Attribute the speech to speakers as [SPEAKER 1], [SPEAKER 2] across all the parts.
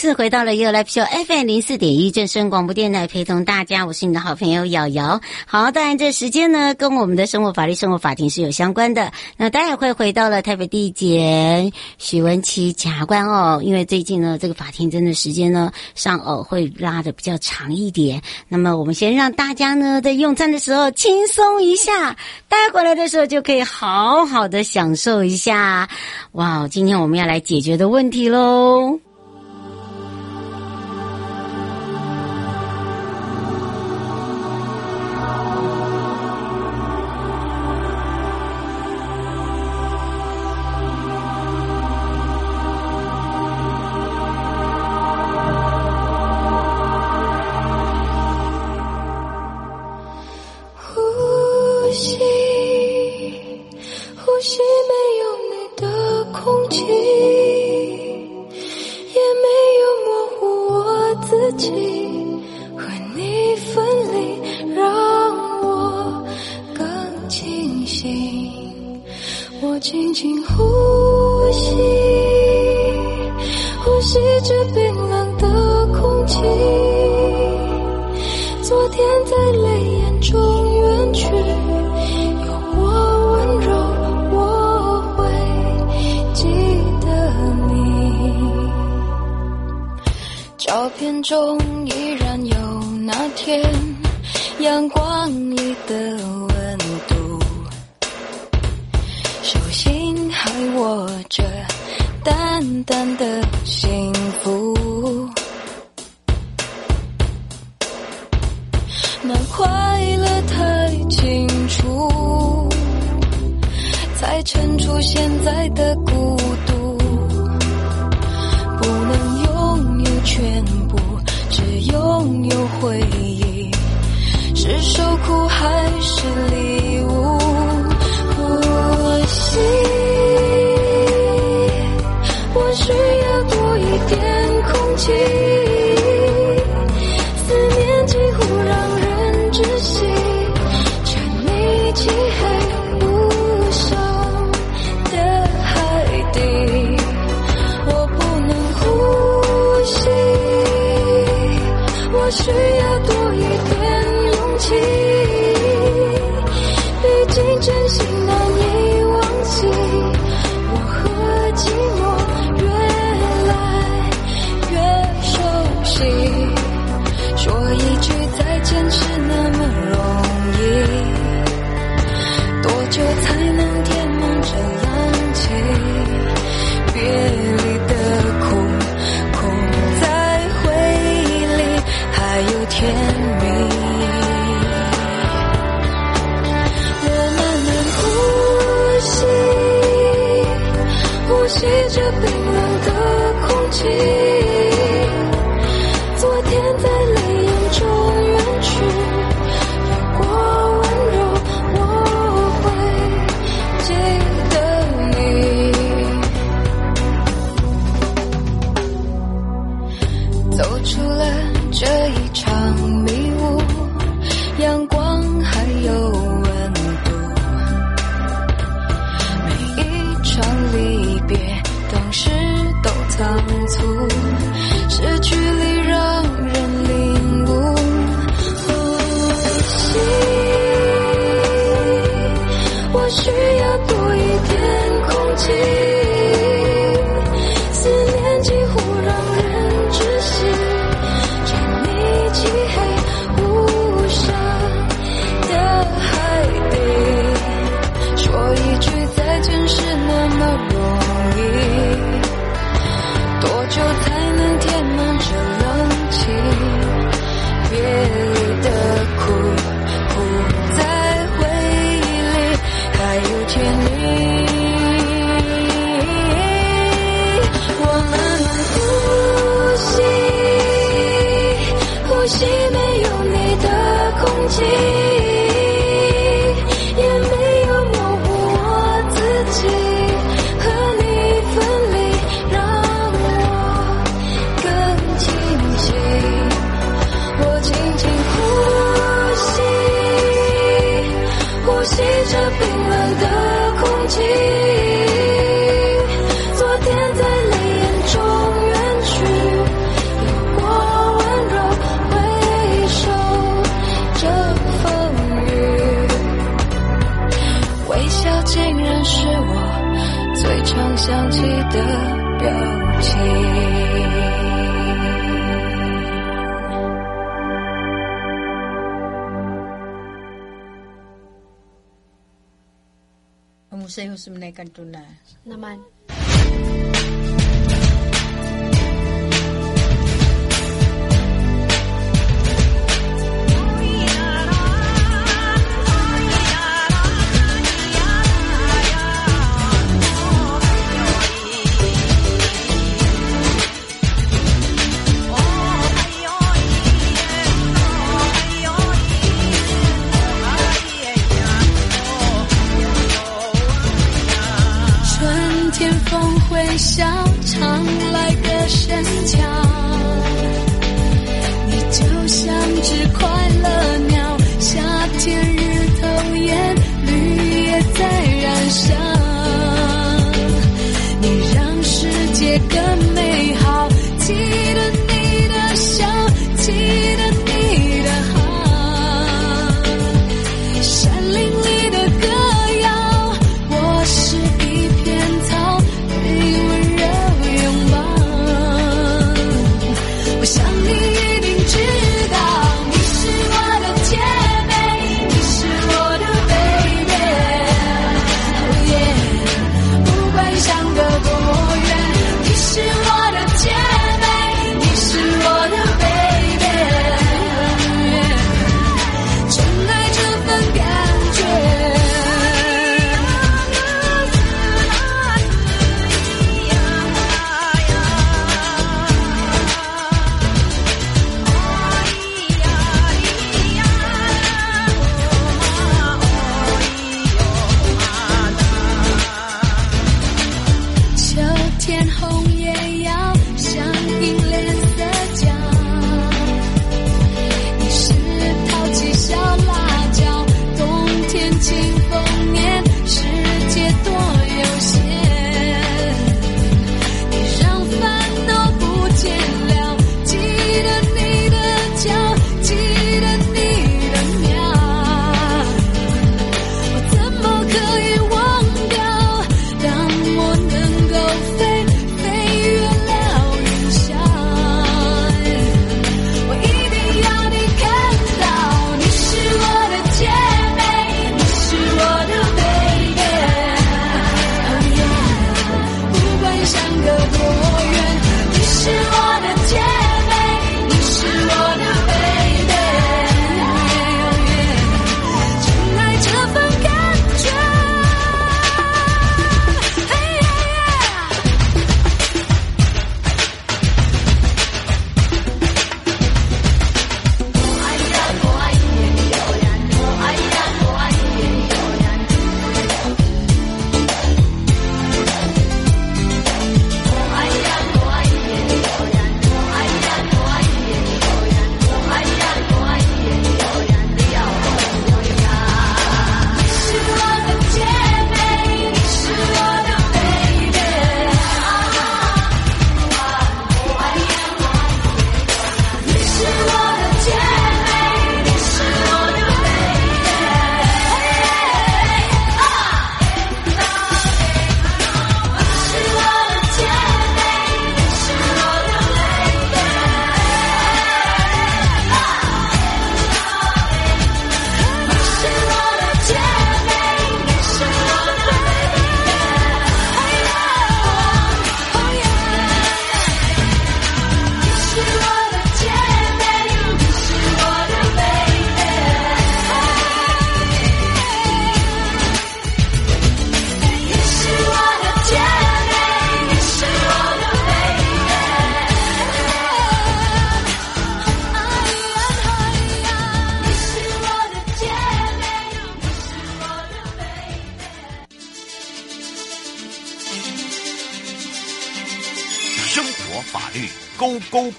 [SPEAKER 1] 次回到了 You Live Show FM 零四点一正声广播电台，陪同大家，我是你的好朋友瑶瑶。好，当然这时间呢，跟我们的生活法律生活法庭是有相关的。那待会会回到了台北地检许文琪检察官哦，因为最近呢，这个法庭真的时间呢上哦会拉得比较长一点。那么我们先让大家呢在用餐的时候轻松一下，待回来的时候就可以好好的享受一下。哇，今天我们要来解决的问题喽。这冰冷的空气昨天在泪眼中远去有我温柔我会记得你。照片中依然有那天阳光里的温度手心还握着淡淡的幸不，那快乐太清楚，才衬出现在的孤独。不能拥有全部，只拥有回忆，是受苦还是离？You. 常
[SPEAKER 2] 想起的表情。那
[SPEAKER 1] 么。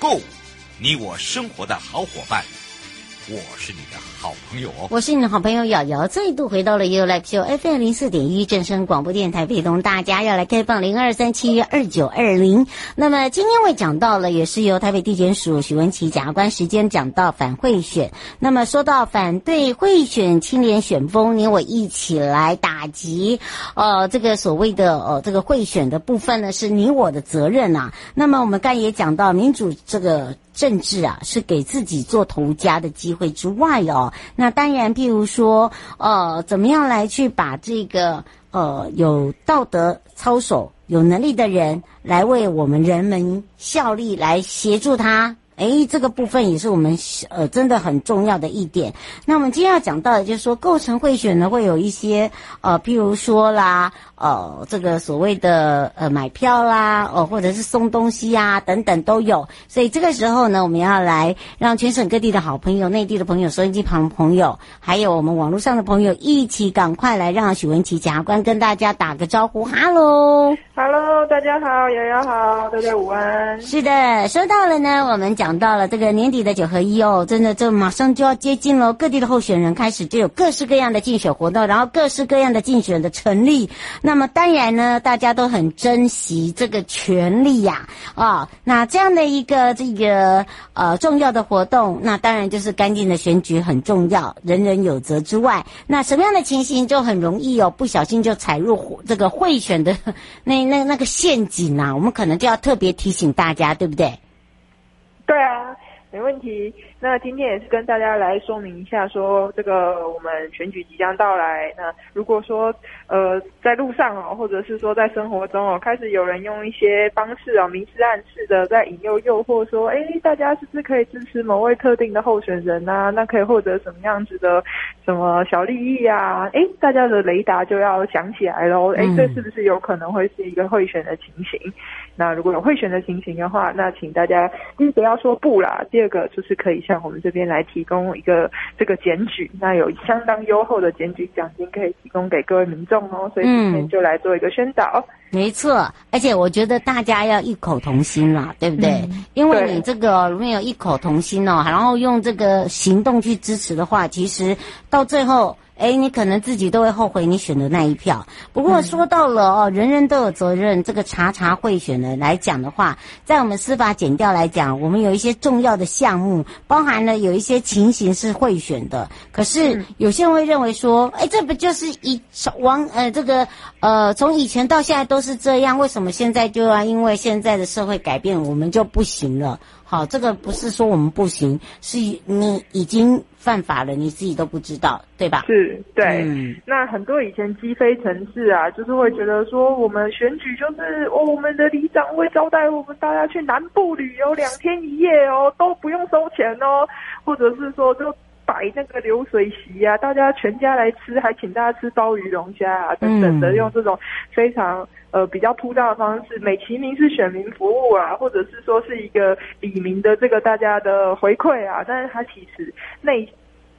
[SPEAKER 1] 购物你我生活的好伙伴，我是你的。好朋友哦。
[SPEAKER 3] 我是你的好朋友瑶瑶，再度回到了 You Live Show FM 零四点一正声广播电台，陪同大家要来开放零二三七二九二零。那么今天会讲到了，也是由台北地检署许文琪检察官时间讲到反贿选。那么说到反对贿选清廉选风，你我一起来打击，呃，这个所谓的呃这个贿选的部分呢，是你我的责任啊。那么我们刚也讲到民主这个。政治啊，是给自己做头家的机会之外哦，那当然，譬如说，呃，怎么样来去把这个呃有道德操守、有能力的人来为我们人们效力，来协助他。诶，这个部分也是我们呃真的很重要的一点。那我们今天要讲到的，就是说构成贿选呢，会有一些呃，譬如说啦，呃，这个所谓的呃买票啦，哦、呃，或者是送东西啊等等都有。所以这个时候呢，我们要来让全省各地的好朋友、内地的朋友、收音机旁朋友，还有我们网络上的朋友，一起赶快来让许文琪检察官跟大家打个招呼。哈喽，
[SPEAKER 4] 哈喽，大家好，瑶瑶好，大家午安。
[SPEAKER 3] 是的，收到了呢，我们讲。到了这个年底的九合一哦，真的这马上就要接近了，各地的候选人开始就有各式各样的竞选活动，然后各式各样的竞选的成立。那么当然呢，大家都很珍惜这个权利呀，啊，那这样的一个这个呃重要的活动，那当然就是干净的选举很重要，人人有责之外，那什么样的情形就很容易哦，不小心就踩入这个贿选的那那那个陷阱啊，我们可能就要特别提醒大家，对不对？
[SPEAKER 4] 对啊，没问题。那今天也是跟大家来说明一下，说这个我们选举即将到来。那如果说呃在路上哦，或者是说在生活中哦，开始有人用一些方式哦，明示暗示的在引诱诱惑，说，哎，大家是不是可以支持某位特定的候选人啊？那可以获得什么样子的什么小利益啊？哎，大家的雷达就要响起来喽。哎，这是不是有可能会是一个贿选的情形？那如果有贿选的情形的话，那请大家第一个要说不啦，第二个就是可以向我们这边来提供一个这个检举，那有相当优厚的检举奖金可以提供给各位民众哦，所以今天就来做一个宣导。
[SPEAKER 3] 嗯、没错，而且我觉得大家要异口同心啦，对不对？嗯、因为你这个如果没有异口同心哦，然后用这个行动去支持的话，其实到最后。哎，你可能自己都会后悔你选的那一票。不过说到了哦，人人都有责任。这个查查贿选的来讲的话，在我们司法检调来讲，我们有一些重要的项目，包含了有一些情形是贿选的。可是有些人会认为说，哎，这不就是以往呃这个呃从以前到现在都是这样，为什么现在就要因为现在的社会改变，我们就不行了？好，这个不是说我们不行，是你已经。犯法了，你自己都不知道，对吧？
[SPEAKER 4] 是，对。
[SPEAKER 3] 嗯、
[SPEAKER 4] 那很多以前鸡飞城市啊，就是会觉得说，我们选举就是哦，我们的里长会招待我们大家去南部旅游两天一夜哦，都不用收钱哦，或者是说就摆那个流水席啊，大家全家来吃，还请大家吃鲍鱼龙虾啊等等的，用这种非常呃比较铺张的方式，美其名是选民服务啊，或者是说是一个里民的这个大家的回馈啊，但是他其实内。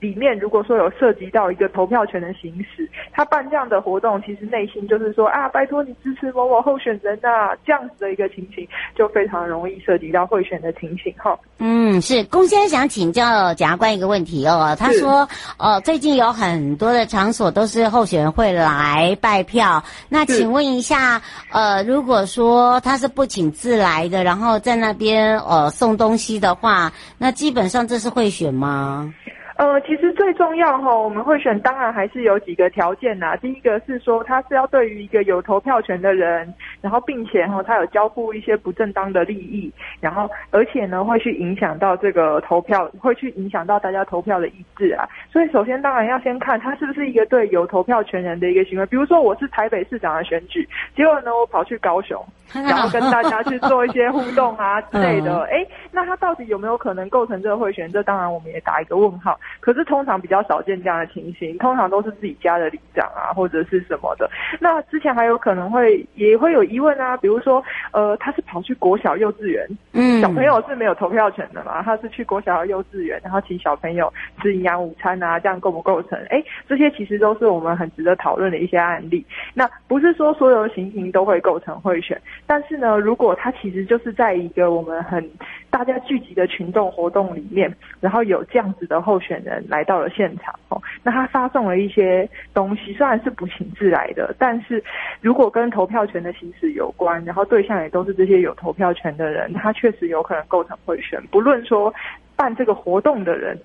[SPEAKER 4] 里面如果说有涉及到一个投票权的行使，他办这样的活动，其实内心就是说啊，拜托你支持某某候选人啊，这样子的一个情形，就非常容易涉及到贿选的情形哈。
[SPEAKER 3] 嗯，是龚先生想请教检察官一个问题哦，他说，呃，最近有很多的场所都是候选人会来拜票，那请问一下，呃，如果说他是不请自来的，然后在那边呃送东西的话，那基本上这是贿选吗？
[SPEAKER 4] 呃，其实最重要哈，我们会选，当然还是有几个条件呐。第一个是说，他是要对于一个有投票权的人，然后并且哈，他有交付一些不正当的利益，然后而且呢，会去影响到这个投票，会去影响到大家投票的意志啊。所以首先当然要先看他是不是一个对有投票权人的一个行为。比如说我是台北市长的选举，结果呢，我跑去高雄，然后跟大家去做一些互动啊之类的，哎，那他到底有没有可能构成这个贿选？这当然我们也打一个问号。可是通常比较少见这样的情形，通常都是自己家的里长啊，或者是什么的。那之前还有可能会也会有疑问啊，比如说，呃，他是跑去国小幼稚园，嗯，小朋友是没有投票权的嘛，他是去国小幼稚园，然后请小朋友吃营养午餐啊，这样构不构成？哎，这些其实都是我们很值得讨论的一些案例。那不是说所有的情形都会构成贿选，但是呢，如果他其实就是在一个我们很大家聚集的群众活动里面，然后有这样子的候选人来到了现场哦，那他发送了一些东西，虽然是不请自来的，但是如果跟投票权的行使有关，然后对象也都是这些有投票权的人，他确实有可能构成贿选，不论说办这个活动的人。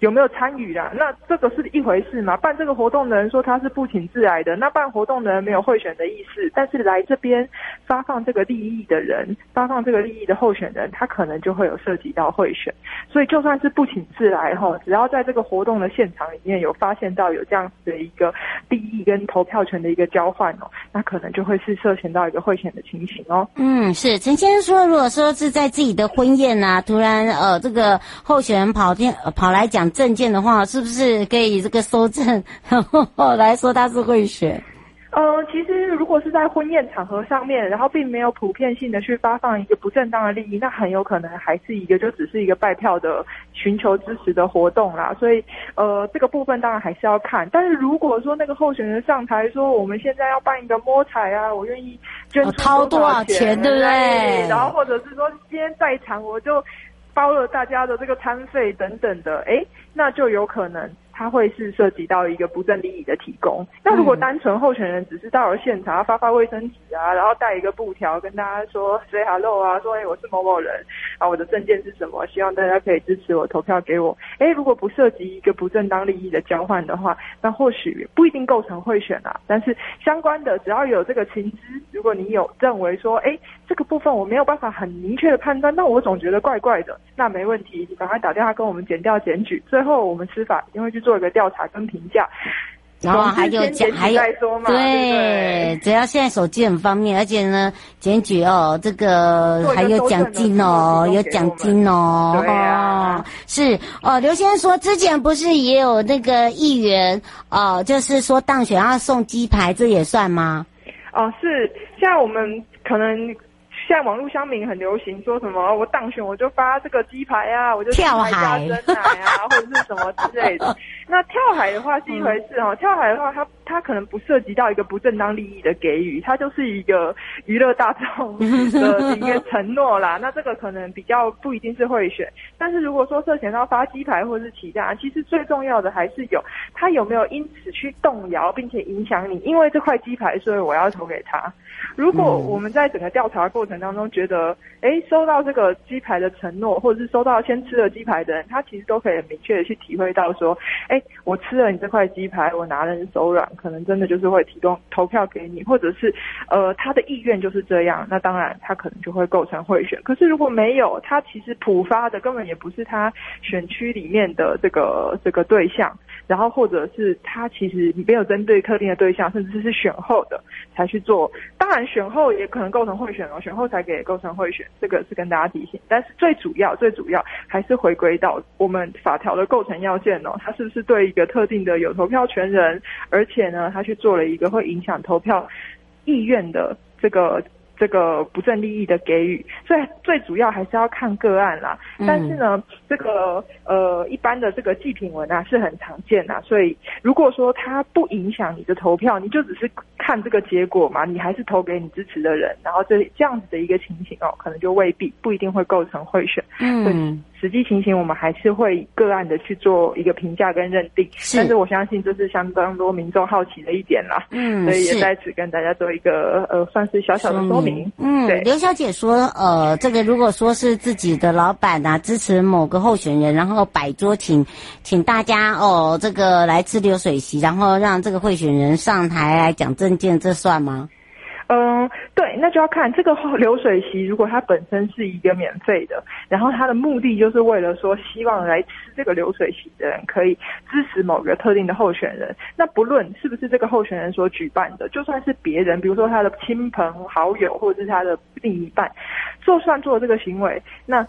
[SPEAKER 4] 有没有参与啦？那这个是一回事嘛？办这个活动的人说他是不请自来的，那办活动的人没有贿选的意思，但是来这边发放这个利益的人，发放这个利益的候选人，他可能就会有涉及到贿选。所以就算是不请自来哈，只要在这个活动的现场里面有发现到有这样子的一个利益跟投票权的一个交换哦，那可能就会是涉嫌到一个贿选的情形哦。
[SPEAKER 3] 嗯，是陈先生说，如果说是在自己的婚宴啊，突然呃这个候选人跑天跑来讲。证件的话，是不是可以这个搜证，然后来说他是贿选？
[SPEAKER 4] 呃，其实如果是在婚宴场合上面，然后并没有普遍性的去发放一个不正当的利益，那很有可能还是一个就只是一个拜票的寻求支持的活动啦。所以，呃，这个部分当然还是要看。但是如果说那个候选人上台说，我们现在要办一个摸彩啊，我愿意捐出
[SPEAKER 3] 掏多少钱，对不对？
[SPEAKER 4] 然后或者是说今天在场我就。包了大家的这个餐费等等的，哎，那就有可能。他会是涉及到一个不正利益的提供。那如果单纯候选人只是到了现场，发发卫生纸啊，然后带一个布条跟大家说 say hello 啊，说哎我是某某人啊，我的证件是什么，希望大家可以支持我投票给我。哎，如果不涉及一个不正当利益的交换的话，那或许不一定构成贿选啊。但是相关的只要有这个情资，如果你有认为说哎这个部分我没有办法很明确的判断，那我总觉得怪怪的，那没问题，你赶快打电话跟我们检调检举，最后我们司法一定会去。做一个调查跟评价，
[SPEAKER 3] 然后还有奖还有对，对，只要现在手机很方便，而且呢，检举哦，这个还有奖金哦，有奖金哦，哦是哦。刘先生说，之前不是也有那个议员哦，就是说当选要送鸡排，这也算吗？
[SPEAKER 4] 哦，是，像我们可能。现在网络乡民很流行说什么，我当选我就发这个鸡排啊，我就跳海加珍奶啊，或者是什么之类的。那跳海的话是一回事哦，嗯、跳海的话，它它可能不涉及到一个不正当利益的给予，它就是一个娱乐大众的一个承诺啦。那这个可能比较不一定是贿选，但是如果说涉嫌到发鸡排或者是其他，其实最重要的还是有他有没有因此去动摇并且影响你，因为这块鸡排，所以我要投给他。如果我们在整个调查过程当中觉得，哎，收到这个鸡排的承诺，或者是收到先吃了鸡排的人，他其实都可以很明确的去体会到说，哎，我吃了你这块鸡排，我拿了你手软，可能真的就是会提供投票给你，或者是，呃，他的意愿就是这样，那当然他可能就会构成贿选。可是如果没有，他其实普发的根本也不是他选区里面的这个这个对象。然后，或者是他其实没有针对特定的对象，甚至是选后的才去做。当然，选后也可能构成贿选哦，选后才给构成贿选，这个是跟大家提醒。但是最主要、最主要还是回归到我们法条的构成要件哦，他是不是对一个特定的有投票权人，而且呢，他去做了一个会影响投票意愿的这个。这个不正利益的给予，所以最主要还是要看个案啦。但是呢，这个呃一般的这个祭品文啊是很常见的，所以如果说它不影响你的投票，你就只是看这个结果嘛，你还是投给你支持的人，然后这这样子的一个情形哦，可能就未必不一定会构成贿选。嗯。实际情形，我们还是会个案的去做一个评价跟认定，是但是我相信这是相当多民众好奇的一点啦，嗯，所以也在此跟大家做一个呃，算是小小的说明。
[SPEAKER 3] 嗯，对，刘小姐说，呃，这个如果说是自己的老板啊，支持某个候选人，然后摆桌请请大家哦，这个来吃流水席，然后让这个候选人上台来讲证件，这算吗？
[SPEAKER 4] 嗯，对，那就要看这个流水席，如果它本身是一个免费的，然后它的目的就是为了说，希望来吃这个流水席的人可以支持某个特定的候选人。那不论是不是这个候选人所举办的，就算是别人，比如说他的亲朋好友或者是他的另一半，就算做这个行为，那。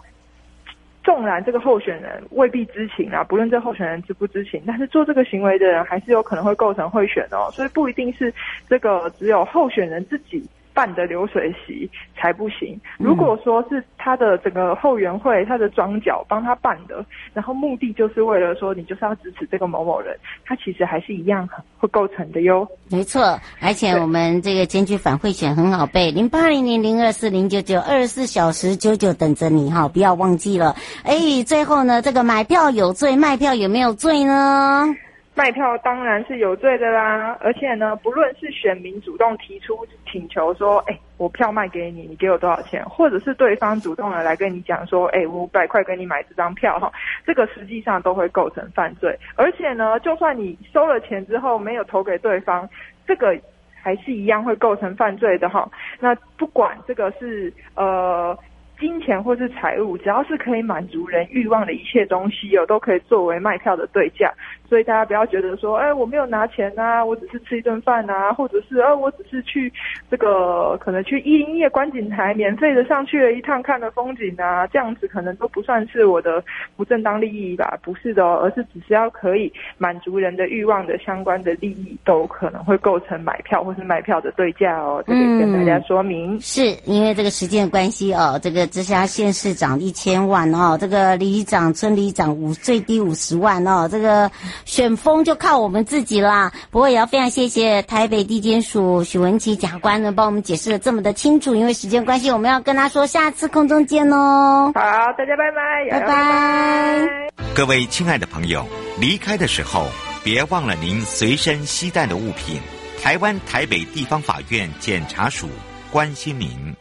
[SPEAKER 4] 纵然这个候选人未必知情啊，不论这候选人知不知情，但是做这个行为的人还是有可能会构成贿选哦，所以不一定是这个只有候选人自己半的流水席才不行。如果说是他的整个后援会、他的庄脚帮他办的，然后目的就是为了说你就是要支持这个某某人，他其实还是一样会构成的哟。
[SPEAKER 3] 没错，而且我们这个检举反贿选很好背，零八零零零二四零九九二十四小时九九等着你哈，不要忘记了。哎，最后呢，这个买票有罪，卖票有没有罪呢？
[SPEAKER 4] 卖票当然是有罪的啦，而且呢，不论是选民主动提出请求说，哎，我票卖给你，你给我多少钱，或者是对方主动的来跟你讲说，哎，五百块给你买这张票哈，这个实际上都会构成犯罪。而且呢，就算你收了钱之后没有投给对方，这个还是一样会构成犯罪的哈。那不管这个是呃。金钱或是财物，只要是可以满足人欲望的一切东西，有都可以作为卖票的对价。所以大家不要觉得说，哎，我没有拿钱啊，我只是吃一顿饭啊，或者是，呃，我只是去这个可能去一零一观景台免费的上去了一趟看了风景啊，这样子可能都不算是我的不正当利益吧？不是的哦，而是只是要可以满足人的欲望的相关的利益，都可能会构成买票或是卖票的对价哦。这里跟大家说明，
[SPEAKER 3] 是因为这个时间关系哦，这个直辖县市长一千万哦，这个里长、村里长五最低五十万哦，这个。选风就靠我们自己啦，不过也要非常谢谢台北地检署许文琪检察官呢，帮我们解释的这么的清楚。因为时间关系，我们要跟他说下次空中见哦。
[SPEAKER 4] 好，大家拜拜，
[SPEAKER 3] 拜拜。
[SPEAKER 5] 各位亲爱的朋友，离开的时候别忘了您随身携带的物品。台湾台北地方法院检察署关心您。